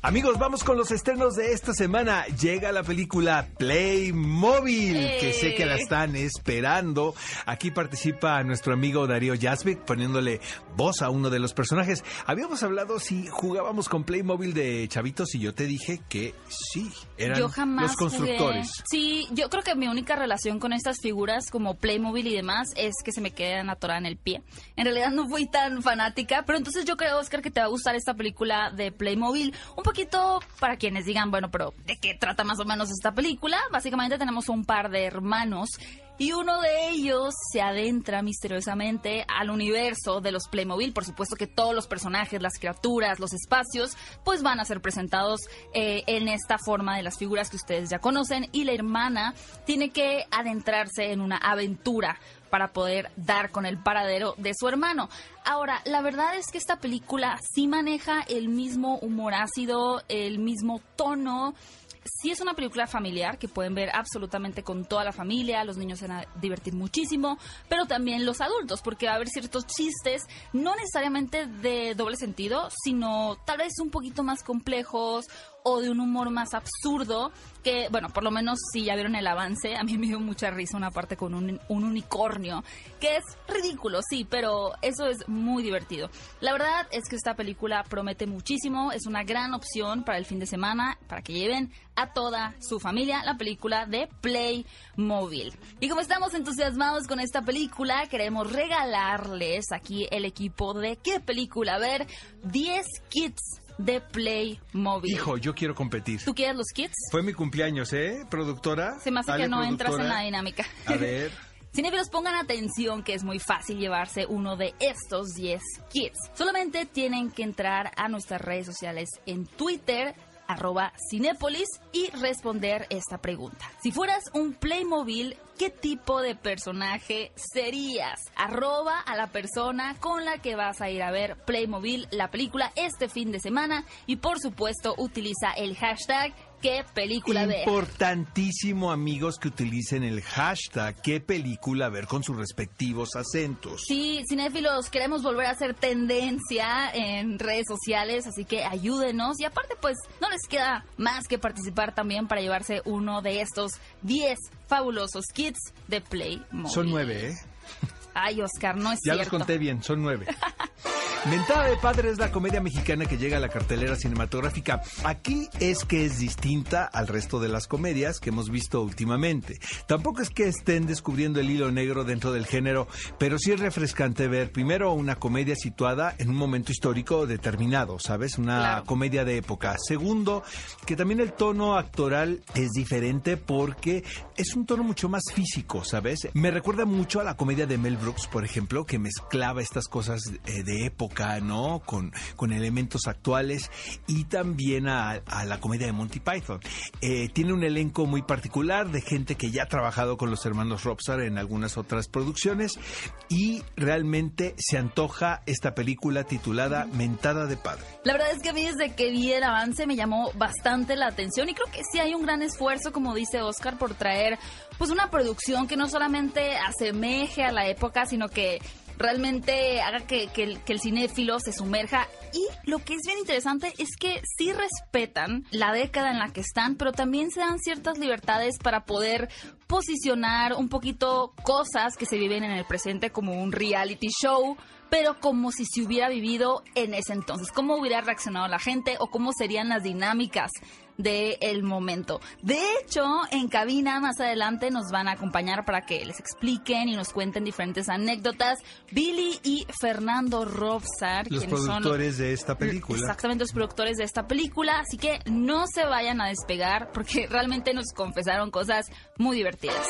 Amigos, vamos con los estrenos de esta semana. Llega la película Playmobil, que sé que la Eh. están esperando. Aquí participa nuestro amigo Darío Jasvik poniéndole voz a uno de los personajes. Habíamos hablado si jugábamos con Playmobil de chavitos y yo te dije que sí, eran Yo jamás los constructores. jugué. Sí, yo creo que mi única relación con estas figuras como Playmobil y demás es que se me quedan atoradas en el pie. En realidad no fui tan fanática, pero entonces yo creo, Oscar, que te va a gustar esta película de Playmobil. Un poquito para quienes digan, bueno, pero ¿de qué trata más o menos esta película? Básicamente tenemos un par de hermanos y uno de ellos se adentra misteriosamente al universo de los Playmobil. Por supuesto que todos los personajes, las criaturas, los espacios, pues van a ser presentados eh, en esta forma de las figuras que ustedes ya conocen. Y la hermana tiene que adentrarse en una aventura para poder dar con el paradero de su hermano. Ahora, la verdad es que esta película sí maneja el mismo humor ácido, el mismo tono sí es una película familiar que pueden ver absolutamente con toda la familia, los niños se van a divertir muchísimo, pero también los adultos, porque va a haber ciertos chistes, no necesariamente de doble sentido, sino tal vez un poquito más complejos o de un humor más absurdo, que bueno, por lo menos si ya vieron el avance, a mí me dio mucha risa una parte con un, un unicornio, que es ridículo, sí, pero eso es muy divertido. La verdad es que esta película promete muchísimo, es una gran opción para el fin de semana, para que lleven a toda su familia la película de Playmobil. Y como estamos entusiasmados con esta película, queremos regalarles aquí el equipo de qué película ver 10 kits de Playmobil. Hijo, yo quiero competir. ¿Tú quieres los kits? Fue mi cumpleaños, ¿eh, productora? Se me hace Ale, que no entras en la dinámica. A ver. Cinefilos, pongan atención que es muy fácil llevarse uno de estos 10 kits. Solamente tienen que entrar a nuestras redes sociales en Twitter, arroba Cinépolis, y responder esta pregunta. Si fueras un Playmobil, ¿qué tipo de personaje serías? Arroba a la persona con la que vas a ir a ver Playmobil, la película, este fin de semana. Y por supuesto, utiliza el hashtag ¿Qué película ver? Importantísimo, amigos, que utilicen el hashtag qué película ver con sus respectivos acentos. Sí, cinéfilos, queremos volver a hacer tendencia en redes sociales, así que ayúdenos. Y aparte, pues, no les queda más que participar también para llevarse uno de estos 10 fabulosos kits de Playmobil. Son nueve, ¿eh? Ay, Oscar, no es Ya cierto. los conté bien, son nueve. Mentada de Padre es la comedia mexicana que llega a la cartelera cinematográfica. Aquí es que es distinta al resto de las comedias que hemos visto últimamente. Tampoco es que estén descubriendo el hilo negro dentro del género, pero sí es refrescante ver primero una comedia situada en un momento histórico determinado, ¿sabes? Una Claro. comedia de época. Segundo, que también el tono actoral es diferente porque es un tono mucho más físico, ¿sabes? Me recuerda mucho a la comedia de Mel Brooks, por ejemplo, que mezclaba estas cosas eh, de época, ¿no? Con, con elementos actuales y también a, la comedia de Monty Python. Eh, tiene un elenco muy particular de gente que ya ha trabajado con los hermanos Robsar en algunas otras producciones y realmente se antoja esta película titulada Mentada de Padre. La verdad es que a mí desde que vi el avance me llamó bastante la atención y creo que sí hay un gran esfuerzo, como dice Oscar, por traer pues una producción que no solamente asemeje a la época, sino que realmente haga que, el, el cinéfilo se sumerja. Y lo que es bien interesante es que sí respetan la década en la que están, pero también se dan ciertas libertades para poder posicionar un poquito cosas que se viven en el presente como un reality show pero como si se hubiera vivido en ese entonces. ¿Cómo hubiera reaccionado la gente o cómo serían las dinámicas del momento? De hecho, en cabina más adelante nos van a acompañar para que les expliquen y nos cuenten diferentes anécdotas. Billy y Fernando Robsar, Los quienes son productores de esta película. Exactamente, los productores de esta película. Así que no se vayan a despegar porque realmente nos confesaron cosas muy divertidas.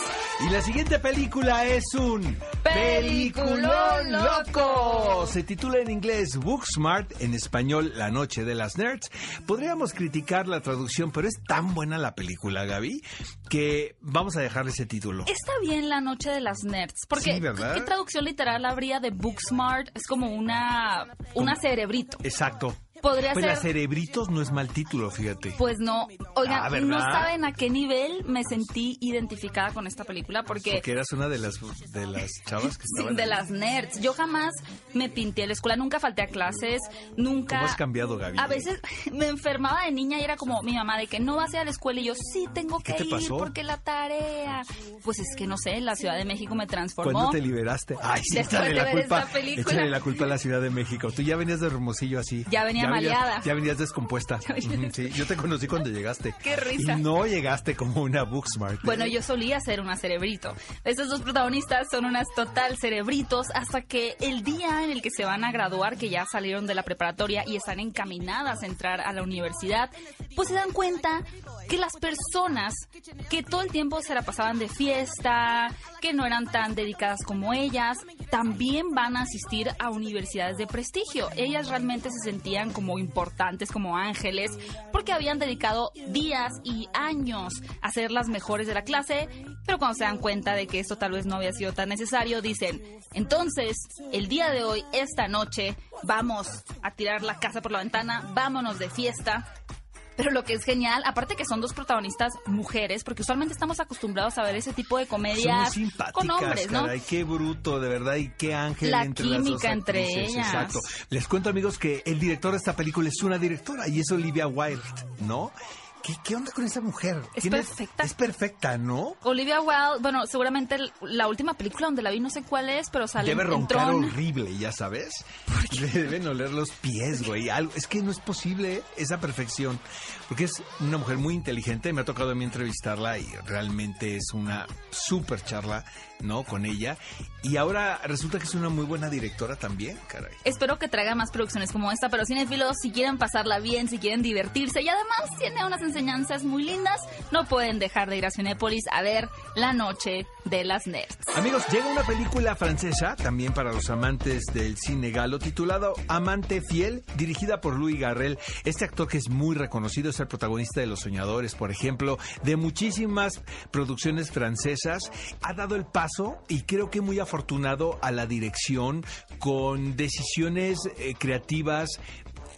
Y la siguiente película es un Peliculón loco. Se titula en inglés Booksmart, en español La Noche de las Nerds. Podríamos criticar la traducción, pero es tan buena la película, Gaby, que vamos a dejarle ese título. Está bien la noche de las nerds, porque. ¿qué traducción literal habría de Booksmart? Es como una una cerebrito. Exacto. Podría Pues ser. la Cerebritos no es mal título, fíjate. Pues no, oigan, Ah, no saben a qué nivel me sentí identificada con esta película porque Porque eras una de las de las chavas que Sí, estaban de ahí. las nerds. Yo jamás me pinté a la escuela, nunca falté a clases, nunca... ¿Cómo has cambiado, Gaby? A veces me enfermaba de niña y era como mi mamá de que no vas a ir a la escuela y yo sí tengo que ¿Qué te ir pasó? porque la tarea. Pues es que no sé, la Ciudad de México me transformó. ¿Cuándo te liberaste? Ay, sí, échale la culpa. Échale la culpa a la Ciudad de México. Tú ya venías de Hermosillo así. Ya venía venías- maleada. Ya venías descompuesta. sí, yo te conocí cuando llegaste. Qué risa. Y no llegaste como una Booksmart. Bueno, yo solía ser una cerebrito. Estos dos protagonistas son unas total cerebritos hasta que el día en el que se van a graduar, que ya salieron de la preparatoria y están encaminadas a entrar a la universidad, pues se dan cuenta que las personas que todo el tiempo se la pasaban de fiesta, que no eran tan dedicadas como ellas, también van a asistir a universidades de prestigio. Ellas realmente se sentían como importantes, como ángeles, porque habían dedicado días y años a ser las mejores de la clase, pero cuando se dan cuenta de que esto tal vez no había sido tan necesario, dicen, entonces, el día de hoy, esta noche, vamos a tirar la casa por la ventana, vámonos de fiesta. Pero lo que es genial, aparte que son dos protagonistas mujeres, porque usualmente estamos acostumbrados a ver ese tipo de Son muy comedias con hombres, ¿no? caray, qué bruto, de verdad, y qué ángel La entre las dos química entre actrices, ellas. Exacto. Les cuento, amigos, que el director de esta película es una directora y es Olivia Wilde, ¿no? ¿Qué, qué onda con esa mujer? Es perfecta. Es perfecta, ¿no? Olivia Wilde, bueno, seguramente la última película donde la vi no sé cuál es, pero sale Debe en roncar Tron. horrible, ya sabes. Le deben oler los pies, güey. Algo. Es que no es posible esa perfección. Porque es una mujer muy inteligente. Me ha tocado a mí entrevistarla y realmente es una súper charla, ¿no? Con ella. Y ahora resulta que es una muy buena directora también, caray. Espero que traiga más producciones como esta, pero cinefilos, si quieren pasarla bien, si quieren divertirse y además tiene unas enseñanzas muy lindas, no pueden dejar de ir a Cinépolis a ver La Noche de las Nerds. Amigos, llega una película francesa, también para los amantes del cine galo, titulada Amante Fiel, dirigida por Louis Garrel. Este actor que es muy reconocido, es el protagonista de Los Soñadores, por ejemplo, de muchísimas producciones francesas. Ha dado el paso y creo que muy afortunado a la dirección con decisiones eh, creativas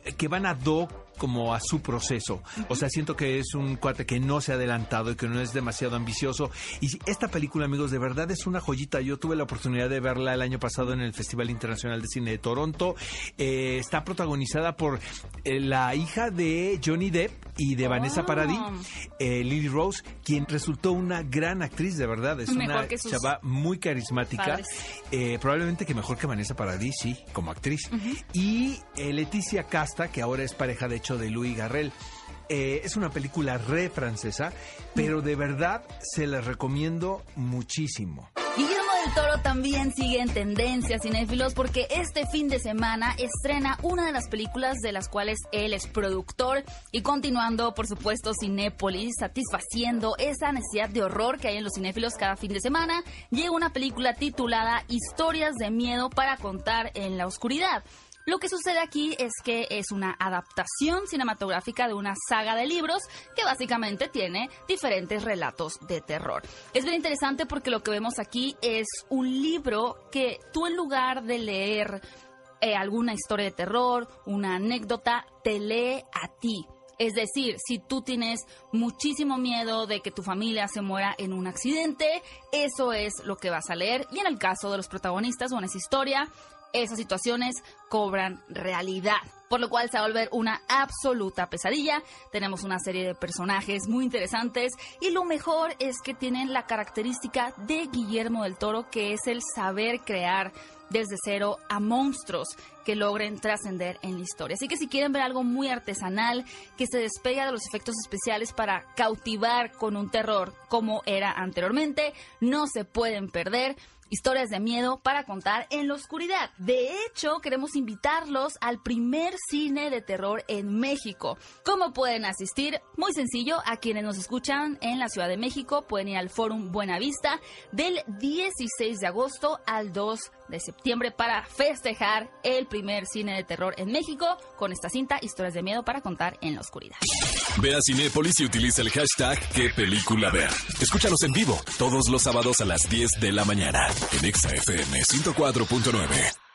eh, que van a doc como a su proceso. O sea, siento que es un cuate que no se ha adelantado y que no es demasiado ambicioso. Y esta película, amigos, de verdad es una joyita. Yo tuve la oportunidad de verla el año pasado en el Festival Internacional de Cine de Toronto. Eh, está protagonizada por eh, la hija de Johnny Depp y de Vanessa Oh. Paradis, eh, Lily Rose, quien resultó una gran actriz, de verdad. Es Mejor una chava muy carismática. probablemente que mejor que Vanessa Paradis, sí, como actriz. Y Leticia Casta, que ahora es pareja de hecho de Louis Garrel. Eh, es una película re francesa, pero de verdad se la recomiendo muchísimo. Guillermo del Toro también sigue en tendencia, cinéfilos, porque este fin de semana estrena una de las películas de las cuales él es productor y continuando, por supuesto, Cinépolis, satisfaciendo esa necesidad de horror que hay en los cinéfilos cada fin de semana, llega una película titulada Historias de miedo para contar en la oscuridad. Lo que sucede aquí es que es una adaptación cinematográfica de una saga de libros que básicamente tiene diferentes relatos de terror. Es bien interesante porque lo que vemos aquí es un libro que tú en lugar de leer eh, alguna historia de terror, una anécdota, te lee a ti. Es decir, si tú tienes muchísimo miedo de que tu familia se muera en un accidente, eso es lo que vas a leer. Y en el caso de los protagonistas o en esa historia, esas situaciones cobran realidad. Por lo cual se va a volver una absoluta pesadilla. Tenemos una serie de personajes muy interesantes y lo mejor es que tienen la característica de Guillermo del Toro, que es el saber crear desde cero a monstruos que logren trascender en la historia. Así que si quieren ver algo muy artesanal, que se despega de los efectos especiales para cautivar con un terror como era anteriormente, no se pueden perder historias de miedo para contar en la oscuridad. De hecho, queremos invitarlos al primer cine de terror en México. ¿Cómo pueden asistir? Muy sencillo, a quienes nos escuchan en la Ciudad de México pueden ir al Fórum Buenavista del 16 de agosto al 2 de septiembre para festejar el primer cine de terror en México con esta cinta Historias de miedo para contar en la oscuridad. Ve a Cinépolis y utiliza el hashtag qué película ver. Escúchanos en vivo todos los sábados a las 10 de la mañana en Exa FM 104.9.